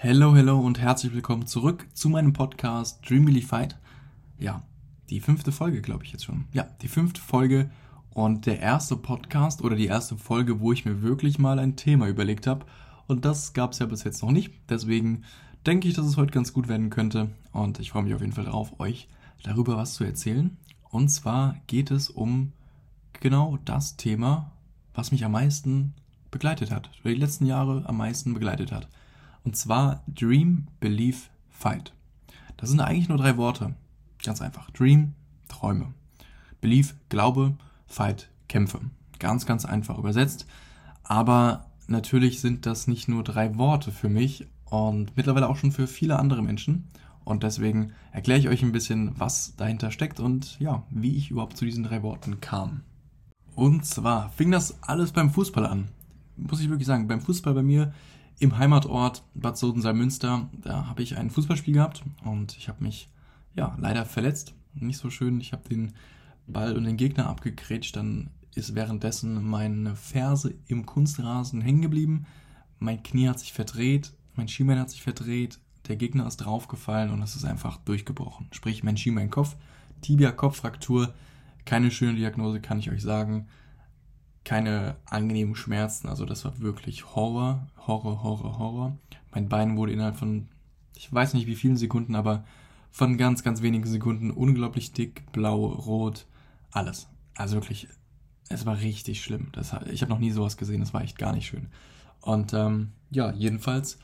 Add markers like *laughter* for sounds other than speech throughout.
Hello, hello und herzlich willkommen zurück zu meinem Podcast Dreamily Fight. Ja, die fünfte Folge, glaube ich jetzt schon. Ja, die fünfte Folge und der erste Podcast oder die erste Folge, wo ich mir wirklich mal ein Thema überlegt habe. Und das gab es ja bis jetzt noch nicht. Deswegen denke ich, dass es heute ganz gut werden könnte. Und ich freue mich auf jeden Fall darauf, euch darüber was zu erzählen. Und zwar geht es um genau das Thema, was mich am meisten begleitet hat, oder die letzten Jahre am meisten begleitet hat. Und zwar Dream, Believe, Fight. Das sind eigentlich nur drei Worte. Ganz einfach. Dream, Träume. Believe, Glaube, Fight, Kämpfe. Ganz, ganz einfach übersetzt. Aber natürlich sind das nicht nur drei Worte für mich und mittlerweile auch schon für viele andere Menschen. Und deswegen erkläre ich euch ein bisschen, was dahinter steckt und ja, wie ich überhaupt zu diesen drei Worten kam. Und zwar fing das alles beim Fußball an. Muss ich wirklich sagen, beim Fußball bei mir im Heimatort Bad Sodensalmünster, da habe ich ein Fußballspiel gehabt und ich habe mich ja leider verletzt. Nicht so schön. Ich habe den Ball und den Gegner abgekrätscht, dann ist währenddessen meine Ferse im Kunstrasen hängen geblieben. Mein Knie hat sich verdreht, mein Schienbein hat sich verdreht, der Gegner ist draufgefallen und es ist einfach durchgebrochen. Sprich, mein Schienbeinkopf, Tibia-Kopffraktur, keine schöne Diagnose, kann ich euch sagen. Keine angenehmen Schmerzen, also das war wirklich Horror, Horror, Horror, Horror. Mein Bein wurde innerhalb von, ich weiß nicht wie vielen Sekunden, aber von ganz, ganz wenigen Sekunden unglaublich dick, blau, rot, alles. Also wirklich, es war richtig schlimm. Das, ich habe noch nie sowas gesehen, das war echt gar nicht schön. Und ähm, ja, jedenfalls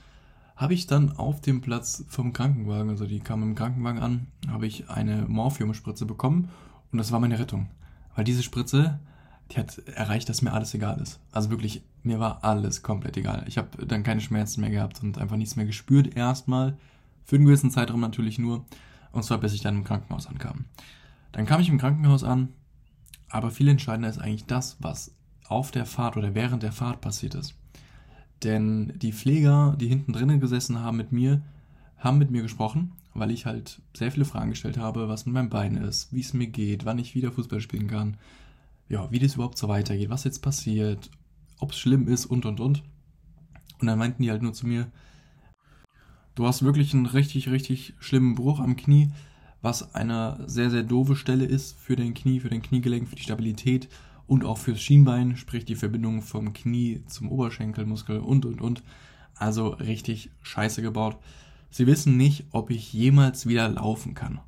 habe ich dann auf dem Platz vom Krankenwagen, also die kam im Krankenwagen an, habe ich eine Morphiumspritze bekommen und das war meine Rettung. Weil diese Spritze, die hat erreicht, dass mir alles egal ist. Also wirklich, mir war alles komplett egal. Ich habe dann keine Schmerzen mehr gehabt und einfach nichts mehr gespürt erstmal. Für einen gewissen Zeitraum natürlich nur. Und zwar bis ich dann im Krankenhaus ankam. Dann kam ich im Krankenhaus an, aber viel entscheidender ist eigentlich das, was auf der Fahrt oder während der Fahrt passiert ist. Denn die Pfleger, die hinten drinnen gesessen haben mit mir, haben mit mir gesprochen, weil ich halt sehr viele Fragen gestellt habe, was mit meinem Bein ist, wie es mir geht, wann ich wieder Fußball spielen kann, ja, wie das überhaupt so weitergeht, was jetzt passiert, ob es schlimm ist und und und. Und dann meinten die halt nur zu mir, du hast wirklich einen richtig, richtig schlimmen Bruch am Knie, was eine sehr, sehr doofe Stelle ist für dein Knie, für dein Kniegelenk, für die Stabilität und auch fürs Schienbein, sprich die Verbindung vom Knie zum Oberschenkelmuskel und und und. Also richtig scheiße gebaut. Sie wissen nicht, ob ich jemals wieder laufen kann.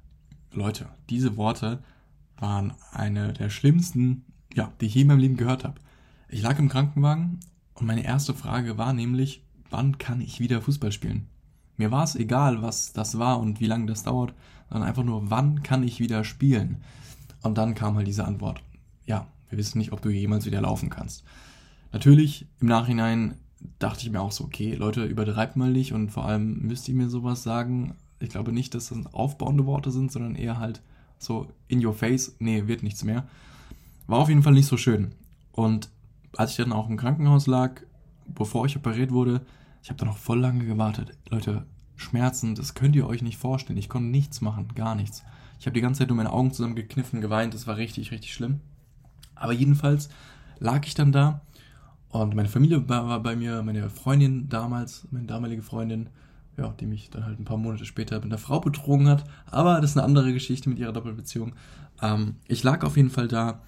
Leute, diese Worte waren eine der schlimmsten, ja, die ich je in meinem Leben gehört habe. Ich lag im Krankenwagen und meine erste Frage war nämlich, wann kann ich wieder Fußball spielen? Mir war es egal, was das war und wie lange das dauert, sondern einfach nur, wann kann ich wieder spielen? Und dann kam halt diese Antwort, ja, wir wissen nicht, ob du jemals wieder laufen kannst. Natürlich, im Nachhinein dachte ich mir auch so, okay, Leute, übertreibt mal nicht und vor allem müsst ihr mir sowas sagen. Ich glaube nicht, dass das aufbauende Worte sind, sondern eher halt so in your face, nee, wird nichts mehr. War auf jeden Fall nicht so schön. Und als ich dann auch im Krankenhaus lag, bevor ich operiert wurde, ich habe da noch voll lange gewartet. Leute, Schmerzen, das könnt ihr euch nicht vorstellen. Ich konnte nichts machen, gar nichts. Ich habe die ganze Zeit nur meine Augen zusammengekniffen, geweint, das war richtig, richtig schlimm. Aber jedenfalls lag ich dann da und meine Familie war bei mir, meine Freundin damals, meine damalige Freundin, ja, die mich dann halt ein paar Monate später mit einer Frau betrogen hat. Aber das ist eine andere Geschichte mit ihrer Doppelbeziehung. Ähm, ich lag auf jeden Fall da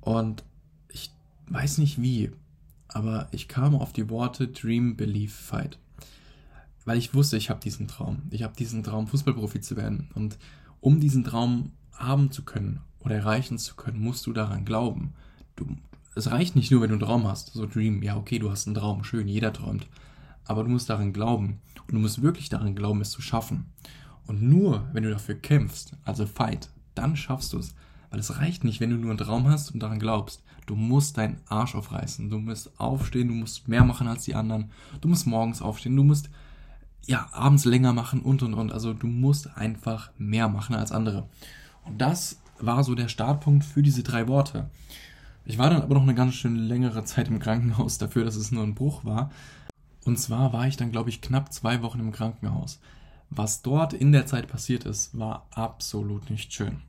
und ich weiß nicht wie, aber ich kam auf die Worte Dream, Believe, Fight. Weil ich wusste, ich habe diesen Traum. Ich habe diesen Traum, Fußballprofi zu werden. Und um diesen Traum haben zu können oder erreichen zu können, musst du daran glauben. Du, es reicht nicht nur, wenn du einen Traum hast. So Dream, ja, okay, du hast einen Traum, schön, jeder träumt. Aber du musst daran glauben. Und du musst wirklich daran glauben, es zu schaffen. Und nur, wenn du dafür kämpfst, also fight, dann schaffst du es. Weil es reicht nicht, wenn du nur einen Traum hast und daran glaubst. Du musst deinen Arsch aufreißen. Du musst aufstehen, du musst mehr machen als die anderen. Du musst morgens aufstehen, du musst ja abends länger machen und und und. Also du musst einfach mehr machen als andere. Und das war so der Startpunkt für diese drei Worte. Ich war dann aber noch eine ganz schön längere Zeit im Krankenhaus dafür, dass es nur ein Bruch war. Und zwar war ich dann, glaube ich, knapp zwei Wochen im Krankenhaus. Was dort in der Zeit passiert ist, war absolut nicht schön.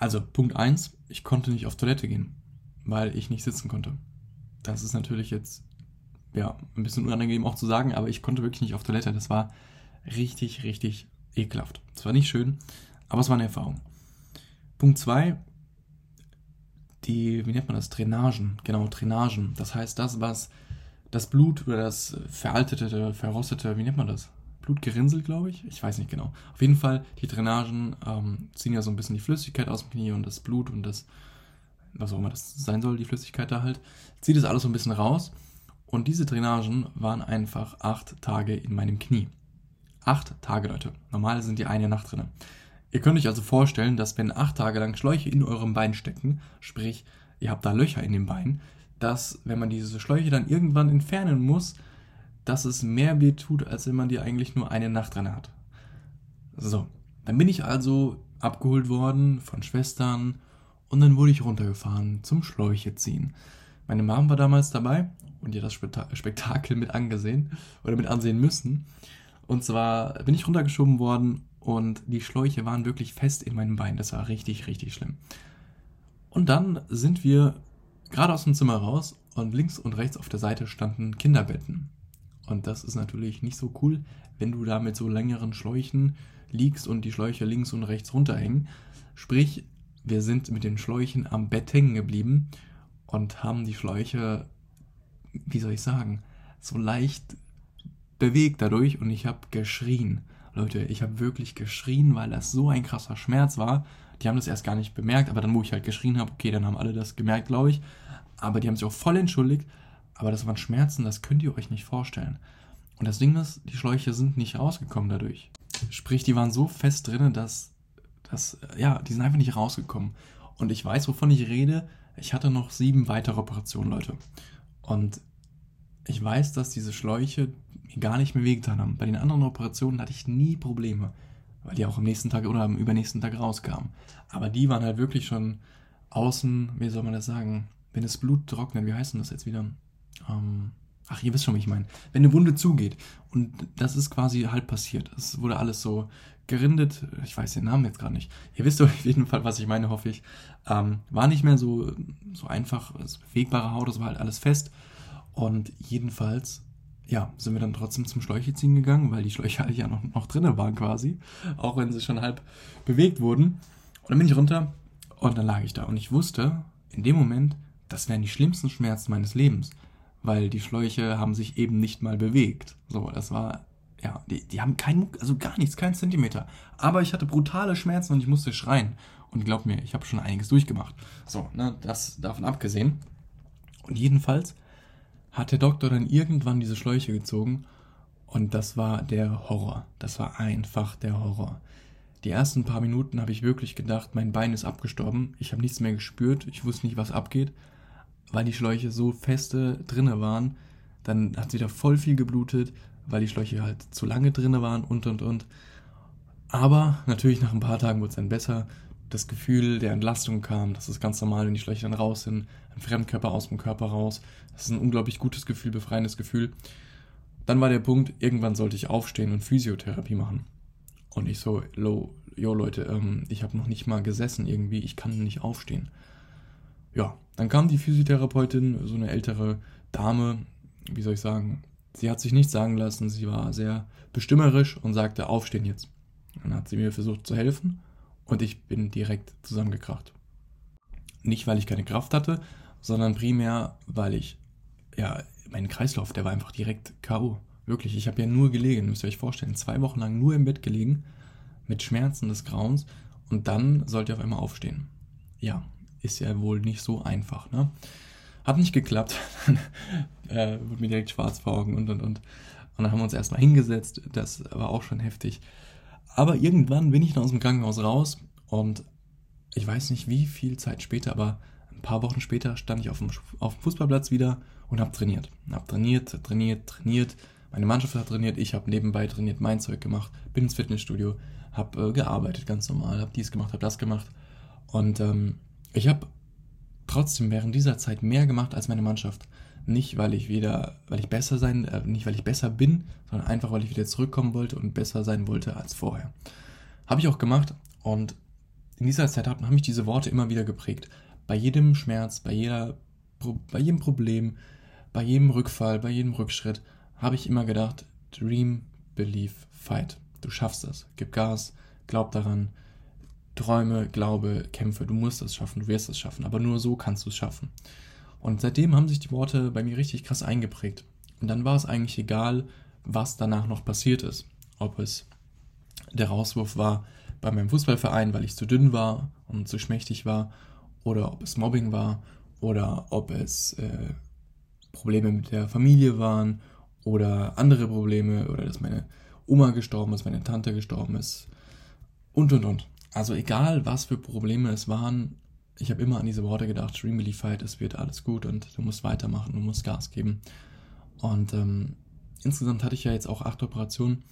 Also Punkt 1, ich konnte nicht auf Toilette gehen, weil ich nicht sitzen konnte. Das ist natürlich jetzt ja, ein bisschen unangenehm auch zu sagen, aber ich konnte wirklich nicht auf Toilette. Das war richtig, richtig ekelhaft. Es war nicht schön, aber es war eine Erfahrung. Punkt 2, die, wie nennt man das? Drainagen. Genau, Drainagen. Das heißt, das, was das Blut oder das veraltete, verrostete, wie nennt man das? Blutgerinnsel, glaube ich. Ich weiß nicht genau. Auf jeden Fall, die Drainagen ähm, ziehen ja so ein bisschen die Flüssigkeit aus dem Knie und das Blut und das, was auch immer das sein soll, die Flüssigkeit da halt, zieht es alles so ein bisschen raus. Und diese Drainagen waren einfach acht Tage in meinem Knie. Acht Tage, Leute. Normal sind die eine Nacht drin. Ihr könnt euch also vorstellen, dass wenn acht Tage lang Schläuche in eurem Bein stecken, sprich, ihr habt da Löcher in dem Bein, dass, wenn man diese Schläuche dann irgendwann entfernen muss, dass es mehr weh tut, als wenn man die eigentlich nur eine Nacht dran hat. So, dann bin ich also abgeholt worden von Schwestern und dann wurde ich runtergefahren zum Schläuche ziehen. Meine Mom war damals dabei und ihr das Spektakel mit angesehen oder mit ansehen müssen. Und zwar bin ich runtergeschoben worden und die Schläuche waren wirklich fest in meinem Bein. Das war richtig, richtig schlimm. Und dann sind wir gerade aus dem Zimmer raus und links und rechts auf der Seite standen Kinderbetten. Und das ist natürlich nicht so cool, wenn du da mit so längeren Schläuchen liegst und die Schläuche links und rechts runterhängen. Sprich, wir sind mit den Schläuchen am Bett hängen geblieben und haben die Schläuche, wie soll ich sagen, so leicht bewegt dadurch und ich habe geschrien. Leute, ich habe wirklich geschrien, weil das so ein krasser Schmerz war. Die haben das erst gar nicht bemerkt, aber dann, wo ich halt geschrien habe, okay, dann haben alle das gemerkt, glaube ich. Aber die haben sich auch voll entschuldigt. Aber das waren Schmerzen, das könnt ihr euch nicht vorstellen. Und das Ding ist, die Schläuche sind nicht rausgekommen dadurch. Sprich, die waren so fest drin, dass, dass, ja, die sind einfach nicht rausgekommen. Und ich weiß, wovon ich rede. Ich hatte noch sieben weitere Operationen, Leute. Und ich weiß, dass diese Schläuche mir gar nicht mehr wehgetan haben. Bei den anderen Operationen hatte ich nie Probleme, weil die auch am nächsten Tag oder am übernächsten Tag rauskamen. Aber die waren halt wirklich schon außen, wie soll man das sagen, wenn das Blut trocknet, wie heißt denn das jetzt wieder? Ähm, ach, ihr wisst schon, wie ich meine. Wenn eine Wunde zugeht und das ist quasi halt passiert. Es wurde alles so gerindet, ich weiß den Namen jetzt gerade nicht. Ihr wisst *laughs* auf jeden Fall, was ich meine, hoffe ich. Ähm, war nicht mehr so, so einfach, es bewegbare Haut, das war halt alles fest. Und jedenfalls, ja, sind wir dann trotzdem zum Schläuche ziehen gegangen, weil die Schläuche halt ja noch, noch drinnen waren quasi, auch wenn sie schon halb bewegt wurden. Und dann bin ich runter und dann lag ich da. Und ich wusste in dem Moment, das wären die schlimmsten Schmerzen meines Lebens, weil die Schläuche haben sich eben nicht mal bewegt. So, das war, ja, die, die haben keinen, also gar nichts, keinen Zentimeter. Aber ich hatte brutale Schmerzen und ich musste schreien. Und glaub mir, ich habe schon einiges durchgemacht. So, ne, das davon abgesehen. Und jedenfalls hat der Doktor dann irgendwann diese Schläuche gezogen und das war der Horror. Das war einfach der Horror. Die ersten paar Minuten habe ich wirklich gedacht, mein Bein ist abgestorben. Ich habe nichts mehr gespürt. Ich wusste nicht, was abgeht, weil die Schläuche so feste drinne waren. Dann hat es wieder voll viel geblutet, weil die Schläuche halt zu lange drinne waren und und und. Aber natürlich nach ein paar Tagen wurde es dann besser das Gefühl der Entlastung kam. Das ist ganz normal, wenn die Schläuche dann raus sind. Ein Fremdkörper aus dem Körper raus. Das ist ein unglaublich gutes Gefühl, befreiendes Gefühl. Dann war der Punkt, irgendwann sollte ich aufstehen und Physiotherapie machen. Und ich so, lo, yo Leute, ähm, ich habe noch nicht mal gesessen irgendwie, ich kann nicht aufstehen. Ja, dann kam die Physiotherapeutin, so eine ältere Dame, wie soll ich sagen, sie hat sich nichts sagen lassen, sie war sehr bestimmerisch und sagte, aufstehen jetzt. Dann hat sie mir versucht zu helfen und ich bin direkt zusammengekracht. Nicht, weil ich keine Kraft hatte, sondern primär, weil ich, ja, mein Kreislauf, der war einfach direkt K.O. Wirklich, ich habe ja nur gelegen, müsst ihr euch vorstellen, zwei Wochen lang nur im Bett gelegen, mit Schmerzen des Grauens und dann sollt ihr auf einmal aufstehen. Ja, ist ja wohl nicht so einfach, ne? Hat nicht geklappt. *laughs* äh, wurde mir direkt schwarz vor Augen und und und. Und dann haben wir uns erstmal hingesetzt, das war auch schon heftig. Aber irgendwann bin ich dann aus dem Krankenhaus raus und ich weiß nicht wie viel Zeit später, aber ein paar Wochen später stand ich auf dem, auf dem Fußballplatz wieder und habe trainiert. Habe trainiert, trainiert, trainiert. Meine Mannschaft hat trainiert, ich habe nebenbei trainiert, mein Zeug gemacht, bin ins Fitnessstudio, habe äh, gearbeitet ganz normal, habe dies gemacht, habe das gemacht. Und ähm, ich habe trotzdem während dieser Zeit mehr gemacht als meine Mannschaft. Nicht, weil ich wieder, weil ich besser sein, äh, nicht weil ich besser bin, sondern einfach, weil ich wieder zurückkommen wollte und besser sein wollte als vorher. Habe ich auch gemacht und in dieser Zeit haben mich diese Worte immer wieder geprägt. Bei jedem Schmerz, bei jeder, bei jedem Problem, bei jedem Rückfall, bei jedem Rückschritt habe ich immer gedacht, Dream, Believe, Fight. Du schaffst das. Gib Gas, glaub daran. Träume, Glaube, Kämpfe. Du musst es schaffen, du wirst es schaffen. Aber nur so kannst du es schaffen. Und seitdem haben sich die Worte bei mir richtig krass eingeprägt. Und dann war es eigentlich egal, was danach noch passiert ist. Ob es der Rauswurf war bei meinem Fußballverein, weil ich zu dünn war und zu schmächtig war, oder ob es Mobbing war, oder ob es äh, Probleme mit der Familie waren, oder andere Probleme, oder dass meine Oma gestorben ist, meine Tante gestorben ist, und und und. Also egal, was für Probleme es waren, ich habe immer an diese Worte gedacht, Dream Really Fight, es wird alles gut und du musst weitermachen, du musst Gas geben. Und ähm, insgesamt hatte ich ja jetzt auch acht Operationen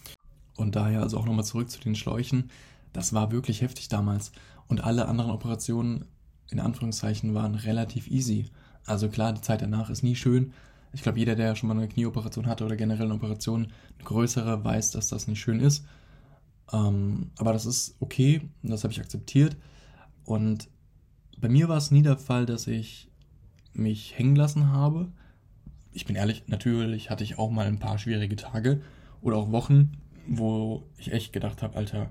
und daher also auch nochmal zurück zu den Schläuchen. Das war wirklich heftig damals. Und alle anderen Operationen, in Anführungszeichen, waren relativ easy. Also klar, die Zeit danach ist nie schön. Ich glaube, jeder, der schon mal eine Knieoperation hatte oder generell eine Operation, eine größere, weiß, dass das nicht schön ist. Ähm, aber das ist okay das habe ich akzeptiert. Und bei mir war es nie der Fall, dass ich mich hängen lassen habe. Ich bin ehrlich, natürlich hatte ich auch mal ein paar schwierige Tage oder auch Wochen, wo ich echt gedacht habe, Alter,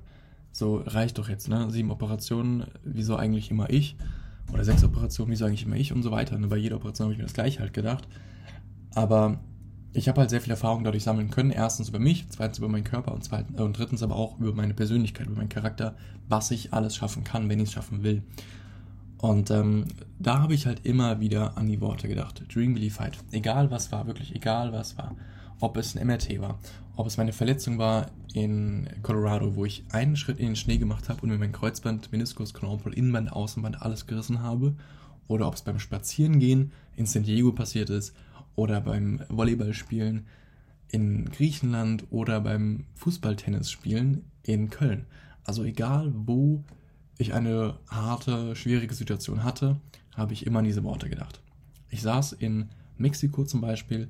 so reicht doch jetzt, ne? Sieben Operationen, wieso eigentlich immer ich? Oder sechs Operationen, wieso eigentlich immer ich und so weiter. Ne? Bei jeder Operation habe ich mir das gleiche halt gedacht. Aber ich habe halt sehr viel Erfahrung dadurch sammeln können. Erstens über mich, zweitens über meinen Körper und, zweitens, äh, und drittens aber auch über meine Persönlichkeit, über meinen Charakter, was ich alles schaffen kann, wenn ich es schaffen will. Und ähm, da habe ich halt immer wieder an die Worte gedacht. Dream, Believe, Fight. Egal was war, wirklich egal was war. Ob es ein MRT war, ob es meine Verletzung war in Colorado, wo ich einen Schritt in den Schnee gemacht habe und mir mein Kreuzband, Meniskus, Knorpel, Innenband, Außenband alles gerissen habe. Oder ob es beim Spazierengehen in San Diego passiert ist. Oder beim Volleyballspielen in Griechenland. Oder beim Fußballtennisspielen in Köln. Also egal wo ich eine harte, schwierige Situation hatte, habe ich immer an diese Worte gedacht. Ich saß in Mexiko zum Beispiel,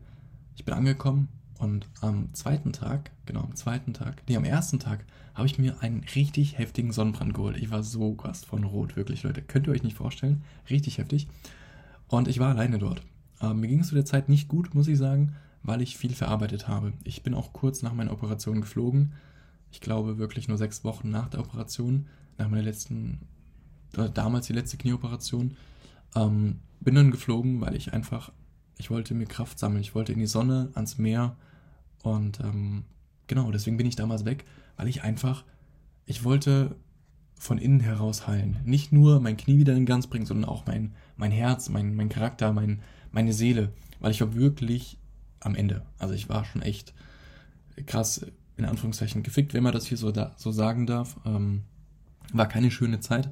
ich bin angekommen und am zweiten Tag, genau am zweiten Tag, nee, am ersten Tag, habe ich mir einen richtig heftigen Sonnenbrand geholt. Ich war so krass von Rot, wirklich, Leute. Könnt ihr euch nicht vorstellen. Richtig heftig. Und ich war alleine dort. Ähm, mir ging es zu der Zeit nicht gut, muss ich sagen, weil ich viel verarbeitet habe. Ich bin auch kurz nach meiner Operation geflogen. Ich glaube wirklich nur sechs Wochen nach der Operation nach meiner letzten, damals die letzte Knieoperation, ähm, bin dann geflogen, weil ich einfach, ich wollte mir Kraft sammeln, ich wollte in die Sonne, ans Meer und ähm, genau, deswegen bin ich damals weg, weil ich einfach, ich wollte von innen heraus heilen. Nicht nur mein Knie wieder in Ganz bringen, sondern auch mein, mein Herz, mein, mein Charakter, mein, meine Seele, weil ich war wirklich am Ende. Also ich war schon echt krass, in Anführungszeichen, gefickt, wenn man das hier so, da, so sagen darf. Ähm, war keine schöne Zeit.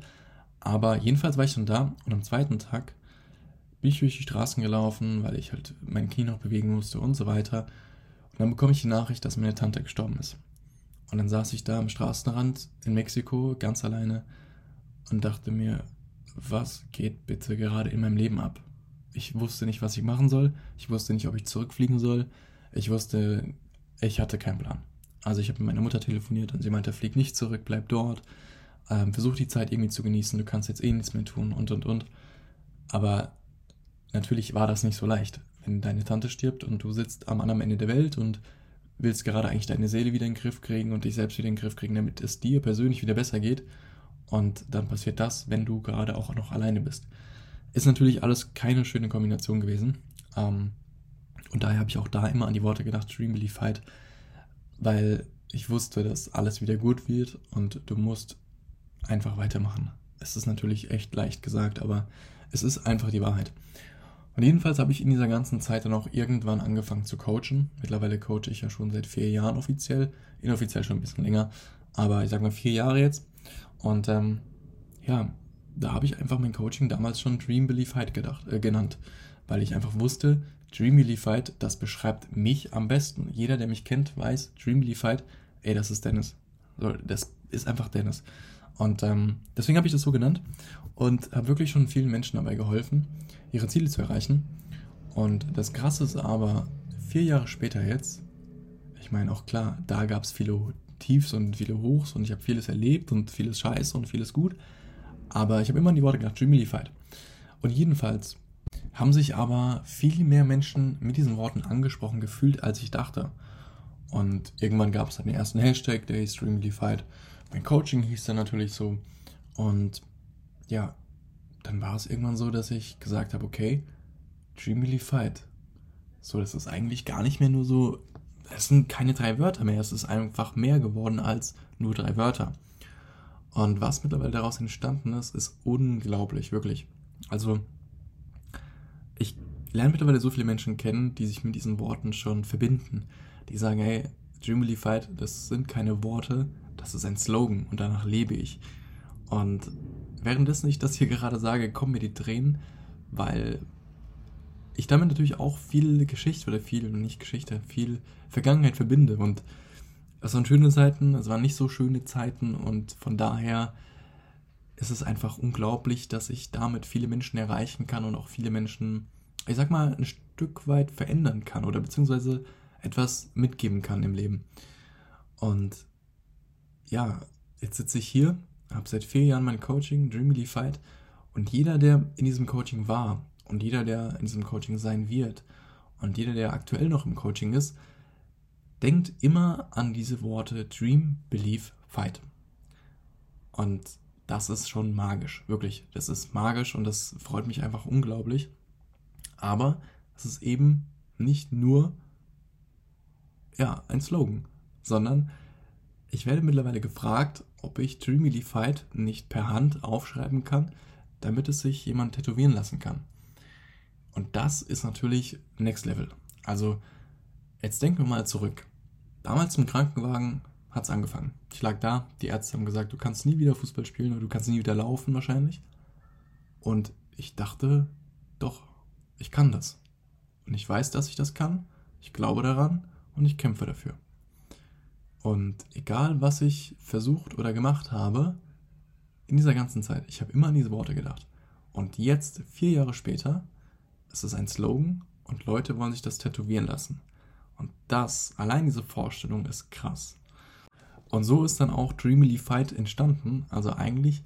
Aber jedenfalls war ich dann da und am zweiten Tag bin ich durch die Straßen gelaufen, weil ich halt mein Knie noch bewegen musste und so weiter. Und dann bekomme ich die Nachricht, dass meine Tante gestorben ist. Und dann saß ich da am Straßenrand in Mexiko ganz alleine und dachte mir, was geht bitte gerade in meinem Leben ab? Ich wusste nicht, was ich machen soll. Ich wusste nicht, ob ich zurückfliegen soll. Ich wusste, ich hatte keinen Plan. Also ich habe mit meiner Mutter telefoniert und sie meinte, flieg nicht zurück, bleib dort ähm, versuch die Zeit irgendwie zu genießen, du kannst jetzt eh nichts mehr tun und und und. Aber natürlich war das nicht so leicht. Wenn deine Tante stirbt und du sitzt am anderen Ende der Welt und willst gerade eigentlich deine Seele wieder in den Griff kriegen und dich selbst wieder in den Griff kriegen, damit es dir persönlich wieder besser geht. Und dann passiert das, wenn du gerade auch noch alleine bist. Ist natürlich alles keine schöne Kombination gewesen. Ähm, und daher habe ich auch da immer an die Worte gedacht, Dream, Believe, Fight, weil ich wusste, dass alles wieder gut wird und du musst einfach weitermachen. Es ist natürlich echt leicht gesagt, aber es ist einfach die Wahrheit. Und jedenfalls habe ich in dieser ganzen Zeit dann auch irgendwann angefangen zu coachen. Mittlerweile coache ich ja schon seit vier Jahren offiziell, inoffiziell schon ein bisschen länger, aber ich sage mal vier Jahre jetzt. Und ähm, ja, da habe ich einfach mein Coaching damals schon Dream Believe Fight gedacht, äh, genannt, weil ich einfach wusste, Dream Believe Fight, das beschreibt mich am besten. Jeder, der mich kennt, weiß, Dream Believe Fight, ey, das ist Dennis. Das ist einfach Dennis. Und ähm, deswegen habe ich das so genannt und habe wirklich schon vielen Menschen dabei geholfen, ihre Ziele zu erreichen. Und das Krasse ist aber, vier Jahre später jetzt, ich meine auch klar, da gab es viele Tiefs und viele Hochs und ich habe vieles erlebt und vieles Scheiße und vieles gut. Aber ich habe immer an die Worte gedacht, Dream Fight. Und jedenfalls haben sich aber viel mehr Menschen mit diesen Worten angesprochen gefühlt, als ich dachte. Und irgendwann gab es dann den ersten Hashtag, der hieß Streamlified. Mein Coaching hieß dann natürlich so. Und ja, dann war es irgendwann so, dass ich gesagt habe, okay, Dreamlified. So, das ist eigentlich gar nicht mehr nur so, es sind keine drei Wörter mehr, es ist einfach mehr geworden als nur drei Wörter. Und was mittlerweile daraus entstanden ist, ist unglaublich, wirklich. Also, ich lerne mittlerweile so viele Menschen kennen, die sich mit diesen Worten schon verbinden. Die sagen, hey, Dreamily Fight, das sind keine Worte, das ist ein Slogan und danach lebe ich. Und währenddessen ich das hier gerade sage, kommen mir die Tränen, weil ich damit natürlich auch viel Geschichte oder viel, nicht Geschichte, viel Vergangenheit verbinde. Und es waren schöne Zeiten, es waren nicht so schöne Zeiten und von daher ist es einfach unglaublich, dass ich damit viele Menschen erreichen kann und auch viele Menschen, ich sag mal, ein Stück weit verändern kann oder beziehungsweise etwas mitgeben kann im Leben. Und ja, jetzt sitze ich hier, habe seit vier Jahren mein Coaching, Dreamily Fight, und jeder, der in diesem Coaching war und jeder, der in diesem Coaching sein wird und jeder, der aktuell noch im Coaching ist, denkt immer an diese Worte Dream, Believe, Fight. Und das ist schon magisch, wirklich. Das ist magisch und das freut mich einfach unglaublich. Aber es ist eben nicht nur ja, ein Slogan, sondern ich werde mittlerweile gefragt, ob ich Dreamily Fight nicht per Hand aufschreiben kann, damit es sich jemand tätowieren lassen kann. Und das ist natürlich Next Level. Also, jetzt denken wir mal zurück. Damals im Krankenwagen hat es angefangen. Ich lag da, die Ärzte haben gesagt, du kannst nie wieder Fußball spielen oder du kannst nie wieder laufen wahrscheinlich. Und ich dachte, doch, ich kann das. Und ich weiß, dass ich das kann. Ich glaube daran und ich kämpfe dafür. Und egal, was ich versucht oder gemacht habe, in dieser ganzen Zeit, ich habe immer an diese Worte gedacht. Und jetzt, vier Jahre später, ist es ein Slogan und Leute wollen sich das tätowieren lassen. Und das, allein diese Vorstellung ist krass. Und so ist dann auch Dreamily Fight entstanden. Also eigentlich,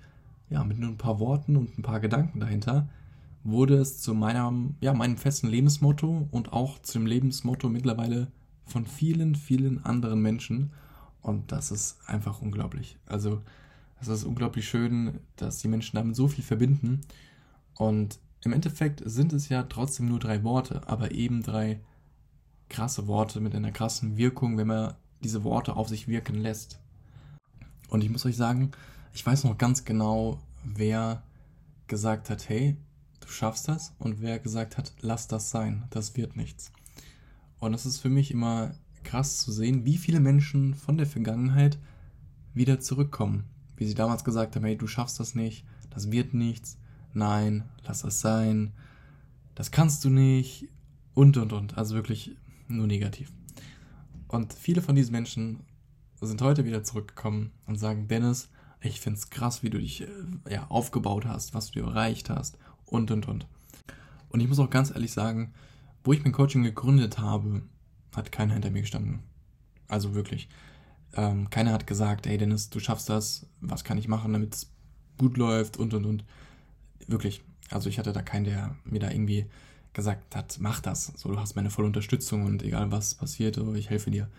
ja, mit nur ein paar Worten und ein paar Gedanken dahinter, wurde es zu meinem, ja, meinem festen Lebensmotto und auch zum Lebensmotto mittlerweile von vielen, vielen anderen Menschen. Und das ist einfach unglaublich. Also, es ist unglaublich schön, dass die Menschen damit so viel verbinden. Und im Endeffekt sind es ja trotzdem nur drei Worte, aber eben drei krasse Worte mit einer krassen Wirkung, wenn man diese Worte auf sich wirken lässt. Und ich muss euch sagen, ich weiß noch ganz genau, wer gesagt hat, hey, du schaffst das und wer gesagt hat, lass das sein, das wird nichts. Und es ist für mich immer krass zu sehen, wie viele Menschen von der Vergangenheit wieder zurückkommen. Wie sie damals gesagt haben, hey, du schaffst das nicht, das wird nichts, nein, lass das sein, das kannst du nicht und und und. Also wirklich nur negativ. Und viele von diesen Menschen sind heute wieder zurückgekommen und sagen, Dennis, ich finde es krass, wie du dich äh, ja, aufgebaut hast, was du erreicht hast und und und. Und ich muss auch ganz ehrlich sagen, wo ich mein Coaching gegründet habe, hat keiner hinter mir gestanden. Also wirklich. Ähm, keiner hat gesagt, hey Dennis, du schaffst das, was kann ich machen, damit es gut läuft und und und. Wirklich. Also ich hatte da keinen, der mir da irgendwie gesagt hat, mach das. So, du hast meine volle Unterstützung und egal was passiert, ich helfe dir.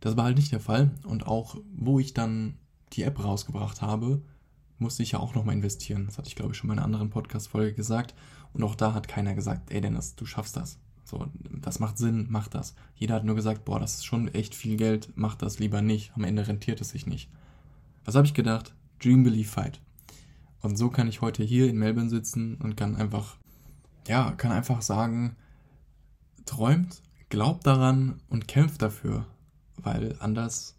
Das war halt nicht der Fall. Und auch, wo ich dann die App rausgebracht habe, musste ich ja auch nochmal investieren. Das hatte ich, glaube ich, schon in einer anderen Podcast-Folge gesagt. Und auch da hat keiner gesagt, ey Dennis, du schaffst das. So, das macht Sinn, mach das. Jeder hat nur gesagt, boah, das ist schon echt viel Geld, mach das lieber nicht. Am Ende rentiert es sich nicht. Was habe ich gedacht? Dream, Believe, Fight. Und so kann ich heute hier in Melbourne sitzen und kann einfach, ja, kann einfach sagen, träumt, glaubt daran und kämpft dafür. Weil anders,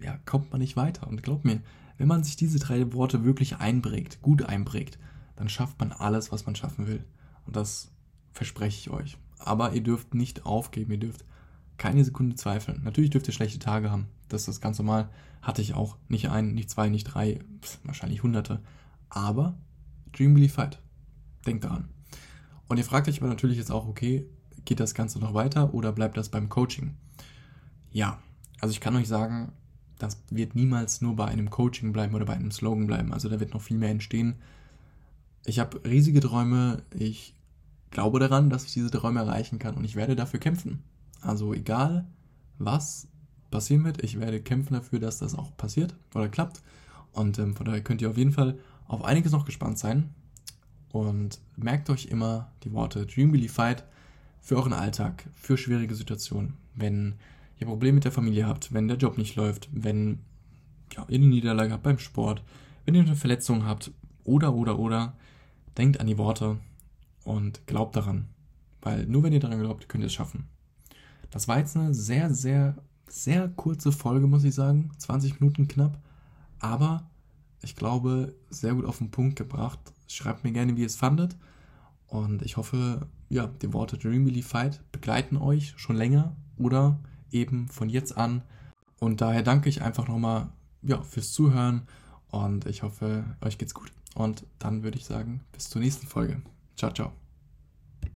ja, kommt man nicht weiter. Und glaubt mir, wenn man sich diese drei Worte wirklich einprägt, gut einprägt, dann schafft man alles, was man schaffen will. Und das verspreche ich euch. Aber ihr dürft nicht aufgeben, ihr dürft keine Sekunde zweifeln. Natürlich dürft ihr schlechte Tage haben. Das ist ganz normal. Hatte ich auch. Nicht ein, nicht zwei, nicht drei, wahrscheinlich hunderte. Aber Dream Believe Fight. Denkt daran. Und ihr fragt euch aber natürlich jetzt auch, okay, geht das Ganze noch weiter oder bleibt das beim Coaching? Ja, also ich kann euch sagen, das wird niemals nur bei einem Coaching bleiben oder bei einem Slogan bleiben. Also da wird noch viel mehr entstehen. Ich habe riesige Träume. Ich glaube daran, dass ich diese Träume erreichen kann und ich werde dafür kämpfen. Also egal, was passieren wird, ich werde kämpfen dafür, dass das auch passiert oder klappt. Und ähm, von daher könnt ihr auf jeden Fall auf einiges noch gespannt sein. Und merkt euch immer die Worte Dream Really Fight für euren Alltag, für schwierige Situationen. Wenn ihr Probleme mit der Familie habt, wenn der Job nicht läuft, wenn ja, ihr eine Niederlage habt beim Sport, wenn ihr eine Verletzung habt oder, oder, oder, denkt an die Worte und glaubt daran. Weil nur wenn ihr daran glaubt, könnt ihr es schaffen. Das war jetzt eine sehr, sehr, sehr kurze Folge, muss ich sagen. 20 Minuten knapp. Aber ich glaube, sehr gut auf den Punkt gebracht. Schreibt mir gerne, wie ihr es fandet. Und ich hoffe, ja, die Worte Dreamily Fight begleiten euch schon länger oder eben von jetzt an. Und daher danke ich einfach nochmal ja, fürs Zuhören und ich hoffe, euch geht's gut. Und dann würde ich sagen, bis zur nächsten Folge. Ciao, ciao.